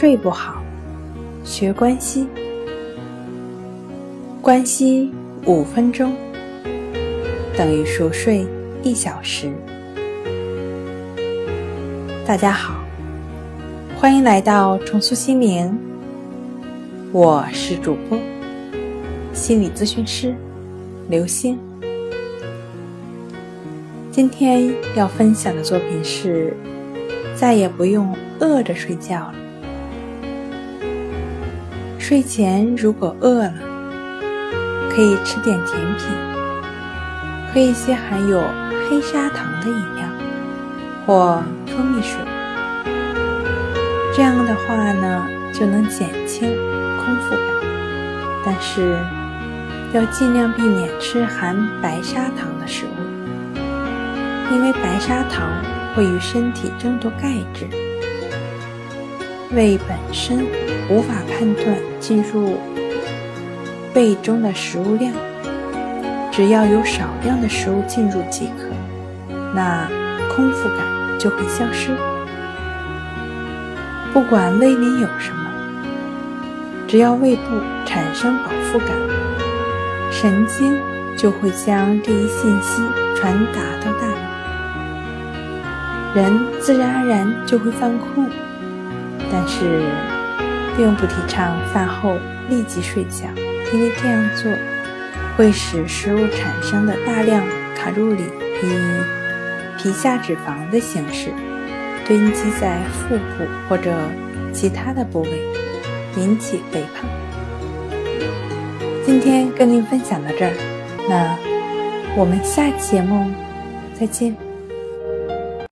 睡不好，学关西。关西五分钟等于熟睡一小时。大家好，欢迎来到重塑心灵，我是主播心理咨询师刘星。今天要分享的作品是：再也不用饿着睡觉了。睡前如果饿了，可以吃点甜品，喝一些含有黑砂糖的饮料或蜂蜜水。这样的话呢，就能减轻空腹感。但是要尽量避免吃含白砂糖的食物，因为白砂糖会与身体争夺钙质。胃本身无法判断进入胃中的食物量，只要有少量的食物进入即可，那空腹感就会消失。不管胃里有什么，只要胃部产生饱腹感，神经就会将这一信息传达到大脑，人自然而然就会犯困。但是，并不提倡饭后立即睡觉，因为这样做会使食物产生的大量卡路里以皮下脂肪的形式堆积在腹部或者其他的部位，引起肥胖。今天跟您分享到这儿，那我们下期节目再见。